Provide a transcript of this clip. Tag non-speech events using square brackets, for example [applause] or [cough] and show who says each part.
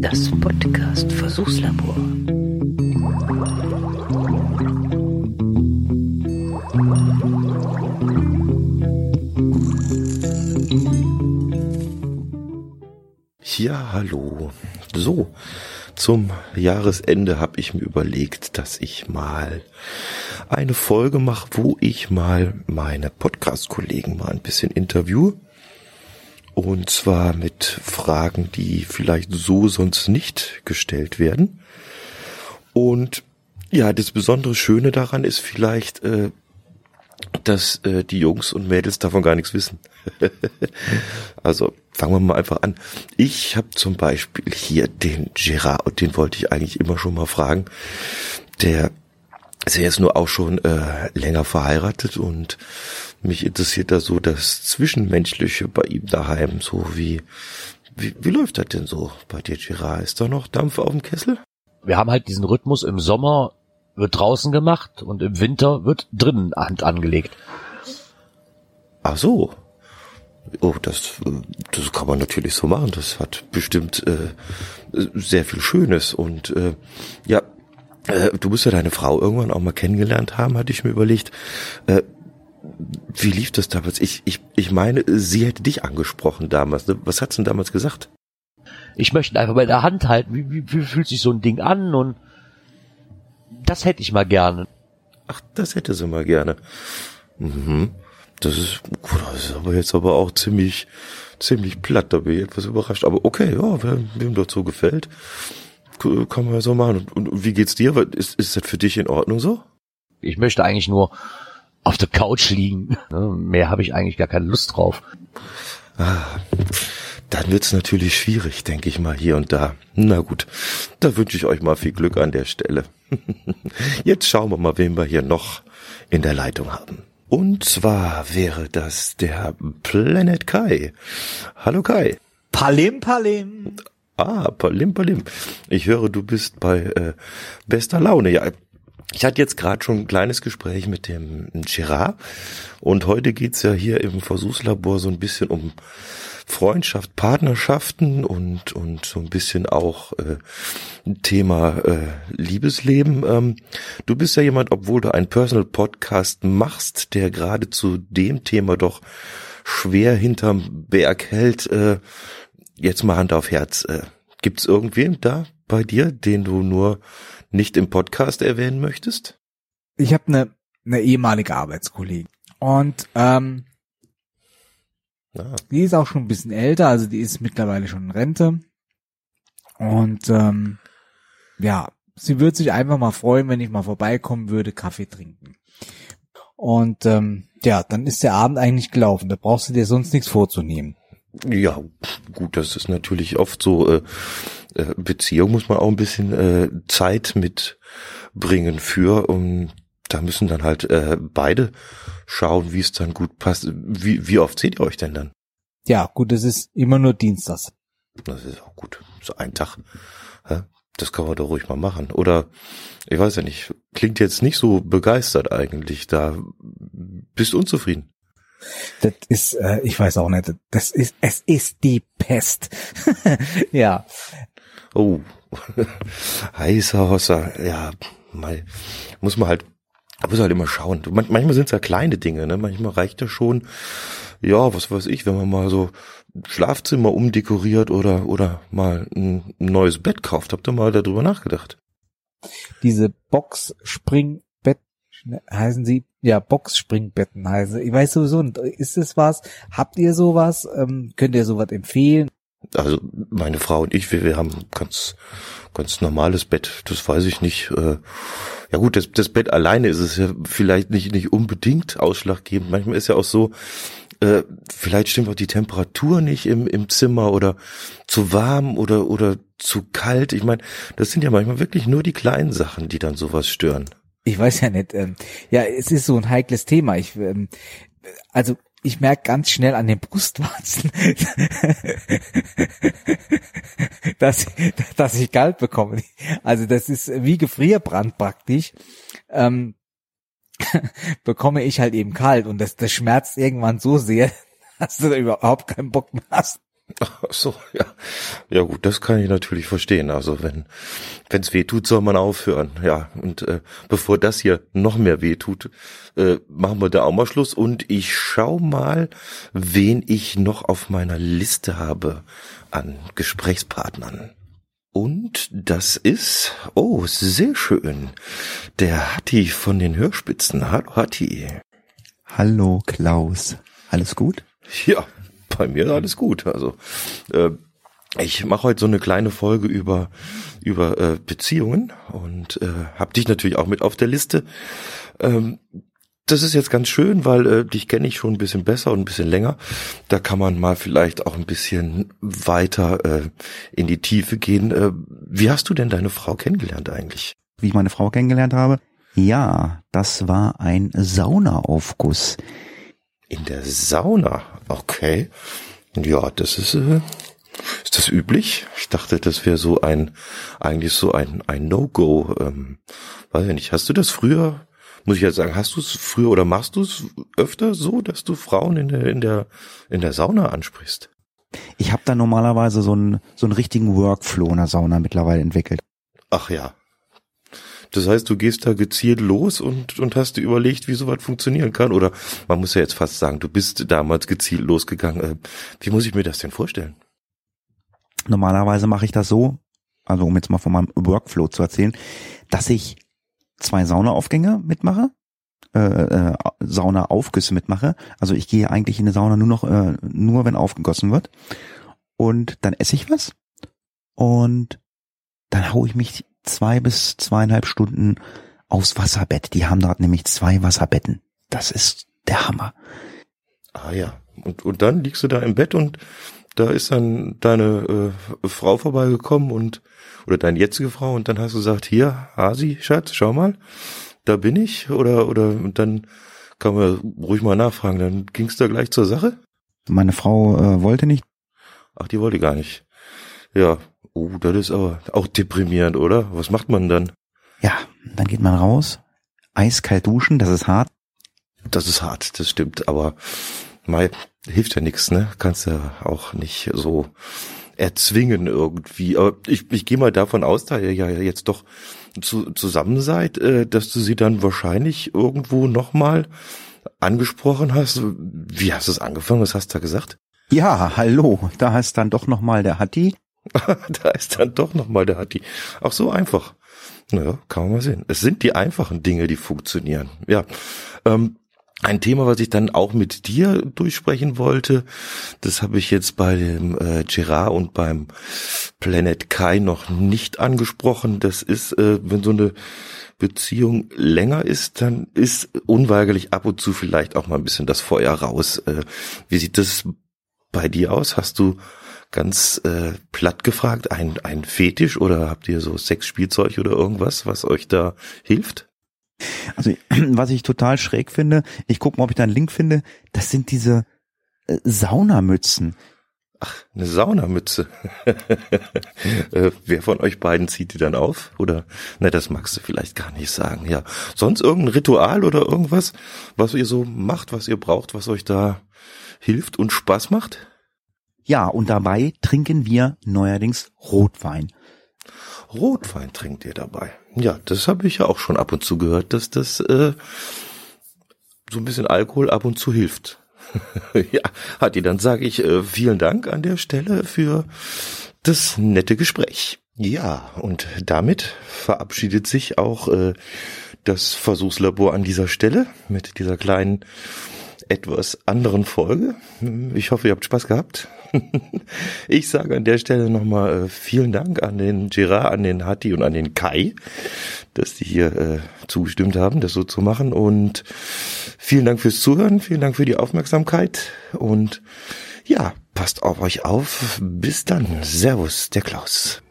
Speaker 1: Das Podcast Versuchslabor.
Speaker 2: Ja, hallo. So, zum Jahresende habe ich mir überlegt, dass ich mal eine Folge mache, wo ich mal meine Podcast-Kollegen mal ein bisschen interview. Und zwar mit Fragen, die vielleicht so sonst nicht gestellt werden. Und ja, das besondere Schöne daran ist vielleicht, äh, dass äh, die Jungs und Mädels davon gar nichts wissen. [laughs] also fangen wir mal einfach an. Ich habe zum Beispiel hier den Gerard, und den wollte ich eigentlich immer schon mal fragen. Der ist ja jetzt nur auch schon äh, länger verheiratet und mich interessiert da so das Zwischenmenschliche bei ihm daheim, so wie, wie, wie läuft das denn so bei dir, Gerard? Ist da noch Dampf auf dem Kessel?
Speaker 3: Wir haben halt diesen Rhythmus im Sommer wird draußen gemacht und im Winter wird drinnen Hand angelegt.
Speaker 2: Ach so. Oh, das, das kann man natürlich so machen. Das hat bestimmt äh, sehr viel Schönes. Und äh, ja, äh, du musst ja deine Frau irgendwann auch mal kennengelernt haben, hatte ich mir überlegt. Äh, wie lief das damals? Ich, ich, ich meine, sie hätte dich angesprochen damals. Ne? Was hat sie denn damals gesagt?
Speaker 3: Ich möchte einfach bei der Hand halten. Wie, wie, wie fühlt sich so ein Ding an? Und das hätte ich mal gerne.
Speaker 2: Ach, das hätte sie mal gerne. Mhm. Das ist, das ist aber jetzt aber auch ziemlich, ziemlich platt, da bin ich etwas überrascht. Aber okay, ja, wem, wem das so gefällt, kann man ja so machen. Und, und wie geht's dir? Ist, ist das für dich in Ordnung so?
Speaker 3: Ich möchte eigentlich nur auf der Couch liegen. Ne, mehr habe ich eigentlich gar keine Lust drauf.
Speaker 2: Ah, dann wird's natürlich schwierig, denke ich mal, hier und da. Na gut, da wünsche ich euch mal viel Glück an der Stelle. [laughs] Jetzt schauen wir mal, wen wir hier noch in der Leitung haben. Und zwar wäre das der Planet Kai. Hallo Kai.
Speaker 4: Palim Palim.
Speaker 2: Ah, Palim Palim. Ich höre, du bist bei äh, bester Laune. Ja, ich hatte jetzt gerade schon ein kleines Gespräch mit dem Gerard und heute geht's ja hier im Versuchslabor so ein bisschen um Freundschaft, Partnerschaften und, und so ein bisschen auch äh, Thema äh, Liebesleben. Ähm, du bist ja jemand, obwohl du einen Personal Podcast machst, der gerade zu dem Thema doch schwer hinterm Berg hält. Äh, jetzt mal Hand auf Herz. Äh, Gibt es irgendwen da bei dir, den du nur nicht im Podcast erwähnen möchtest?
Speaker 4: Ich habe eine ne ehemalige Arbeitskollegin und ähm, Ah. Die ist auch schon ein bisschen älter, also die ist mittlerweile schon in Rente. Und ähm, ja, sie würde sich einfach mal freuen, wenn ich mal vorbeikommen würde, Kaffee trinken. Und ähm, ja, dann ist der Abend eigentlich gelaufen. Da brauchst du dir sonst nichts vorzunehmen.
Speaker 2: Ja, gut, das ist natürlich oft so. Äh, äh Beziehung muss man auch ein bisschen äh, Zeit mitbringen für, um da müssen dann halt äh, beide schauen, wie es dann gut passt. Wie, wie oft seht ihr euch denn dann?
Speaker 4: Ja, gut, es ist immer nur Dienstags.
Speaker 2: Das ist auch gut. So ein Tag. Das kann man doch ruhig mal machen. Oder ich weiß ja nicht, klingt jetzt nicht so begeistert eigentlich. Da bist du unzufrieden.
Speaker 4: Das ist, äh, ich weiß auch nicht, das ist, es ist die Pest. [laughs] ja.
Speaker 2: Oh, [laughs] heißer Hosser, ja, mal, muss man halt muss halt immer schauen. Manchmal sind es ja kleine Dinge, ne? Manchmal reicht ja schon, ja, was weiß ich, wenn man mal so Schlafzimmer umdekoriert oder, oder mal ein, neues Bett kauft. Habt ihr mal darüber nachgedacht?
Speaker 4: Diese Box-Springbett heißen sie, ja, Box-Springbetten heißen. Ich weiß sowieso nicht, ist es was? Habt ihr sowas? Ähm, könnt ihr sowas empfehlen?
Speaker 2: Also meine Frau und ich, wir, wir haben ganz ganz normales Bett. Das weiß ich nicht. Äh, ja gut, das, das Bett alleine ist es ja vielleicht nicht nicht unbedingt ausschlaggebend. Manchmal ist ja auch so, äh, vielleicht stimmt auch die Temperatur nicht im im Zimmer oder zu warm oder oder zu kalt. Ich meine, das sind ja manchmal wirklich nur die kleinen Sachen, die dann sowas stören.
Speaker 4: Ich weiß ja nicht. Ähm, ja, es ist so ein heikles Thema. Ich ähm, also ich merke ganz schnell an den Brustwarzen, [laughs] dass, dass ich kalt bekomme. Also das ist wie Gefrierbrand praktisch. Ähm, [laughs] bekomme ich halt eben kalt und das, das schmerzt irgendwann so sehr, [laughs] dass du da überhaupt keinen Bock mehr hast,
Speaker 2: Ach so, ja. Ja gut, das kann ich natürlich verstehen. Also wenn wenn's weh tut, soll man aufhören. Ja, und äh, bevor das hier noch mehr weh tut, äh, machen wir da auch mal Schluss und ich schau mal, wen ich noch auf meiner Liste habe an Gesprächspartnern. Und das ist, oh, sehr schön, der Hatti von den Hörspitzen. Hallo Hatti.
Speaker 5: Hallo Klaus. Alles gut?
Speaker 2: Ja, bei mir alles gut. Also äh, ich mache heute so eine kleine Folge über über äh, Beziehungen und äh, habe dich natürlich auch mit auf der Liste. Ähm, das ist jetzt ganz schön, weil äh, dich kenne ich schon ein bisschen besser und ein bisschen länger. Da kann man mal vielleicht auch ein bisschen weiter äh, in die Tiefe gehen. Äh, wie hast du denn deine Frau kennengelernt eigentlich?
Speaker 5: Wie ich meine Frau kennengelernt habe? Ja, das war ein Saunaaufguss.
Speaker 2: In der Sauna? Okay. Ja, das ist, äh, ist das üblich? Ich dachte, das wäre so ein, eigentlich so ein, ein No-Go. Ähm, weiß ich nicht. Hast du das früher, muss ich jetzt sagen, hast du es früher oder machst du es öfter so, dass du Frauen in der, in der, in der Sauna ansprichst?
Speaker 5: Ich habe da normalerweise so einen, so einen richtigen Workflow in der Sauna mittlerweile entwickelt.
Speaker 2: Ach ja, das heißt, du gehst da gezielt los und, und hast dir überlegt, wie sowas funktionieren kann. Oder man muss ja jetzt fast sagen, du bist damals gezielt losgegangen. Äh, wie muss ich mir das denn vorstellen?
Speaker 5: Normalerweise mache ich das so, also um jetzt mal von meinem Workflow zu erzählen, dass ich zwei Saunaaufgänge mitmache, äh, äh, Saunaaufgüsse mitmache. Also ich gehe eigentlich in eine Sauna nur noch, äh, nur wenn aufgegossen wird. Und dann esse ich was und dann hau ich mich zwei bis zweieinhalb Stunden aufs Wasserbett. Die haben dort nämlich zwei Wasserbetten. Das ist der Hammer.
Speaker 2: Ah ja. Und, und dann liegst du da im Bett und da ist dann deine äh, Frau vorbeigekommen und oder deine jetzige Frau und dann hast du gesagt, hier, Hasi, Schatz, schau mal, da bin ich oder oder und dann kann man ruhig mal nachfragen, dann ging's da gleich zur Sache?
Speaker 5: Meine Frau äh, wollte nicht.
Speaker 2: Ach, die wollte gar nicht. Ja, Oh, das ist aber auch deprimierend, oder? Was macht man dann?
Speaker 5: Ja, dann geht man raus, eiskalt duschen, das ist hart.
Speaker 2: Das ist hart, das stimmt, aber mal hilft ja nichts, ne? Kannst ja auch nicht so erzwingen irgendwie. Aber ich, ich gehe mal davon aus, da ihr ja jetzt doch zu, zusammen seid, äh, dass du sie dann wahrscheinlich irgendwo nochmal angesprochen hast. Wie hast du es angefangen? Was hast du da gesagt?
Speaker 5: Ja, hallo, da ist dann doch nochmal der Hatti. [laughs]
Speaker 2: da ist dann doch nochmal der Hatti. Auch so einfach. Naja, kann man mal sehen. Es sind die einfachen Dinge, die funktionieren. Ja. Ähm, ein Thema, was ich dann auch mit dir durchsprechen wollte, das habe ich jetzt bei dem äh, Gerard und beim Planet Kai noch nicht angesprochen. Das ist, äh, wenn so eine Beziehung länger ist, dann ist unweigerlich ab und zu vielleicht auch mal ein bisschen das Feuer raus. Äh, wie sieht das bei dir aus? Hast du ganz äh, platt gefragt, ein, ein Fetisch oder habt ihr so Sexspielzeug oder irgendwas, was euch da hilft?
Speaker 5: Also [clears throat] was ich total schräg finde, ich gucke mal, ob ich da einen Link finde, das sind diese äh, Saunamützen.
Speaker 2: Ach, eine Saunamütze. [laughs] äh, wer von euch beiden zieht die dann auf? Oder, ne, das magst du vielleicht gar nicht sagen, ja. Sonst irgendein Ritual oder irgendwas, was ihr so macht, was ihr braucht, was euch da hilft und Spaß macht?
Speaker 5: Ja, und dabei trinken wir neuerdings Rotwein.
Speaker 2: Rotwein trinkt ihr dabei. Ja, das habe ich ja auch schon ab und zu gehört, dass das äh, so ein bisschen Alkohol ab und zu hilft. [laughs] ja, Hatti, dann sage ich äh, vielen Dank an der Stelle für das nette Gespräch. Ja, und damit verabschiedet sich auch äh, das Versuchslabor an dieser Stelle mit dieser kleinen etwas anderen Folge. Ich hoffe, ihr habt Spaß gehabt. [laughs] Ich sage an der Stelle nochmal äh, vielen Dank an den Gerard, an den Hatti und an den Kai, dass die hier äh, zugestimmt haben, das so zu machen. Und vielen Dank fürs Zuhören, vielen Dank für die Aufmerksamkeit und ja, passt auf euch auf. Bis dann. Servus, der Klaus.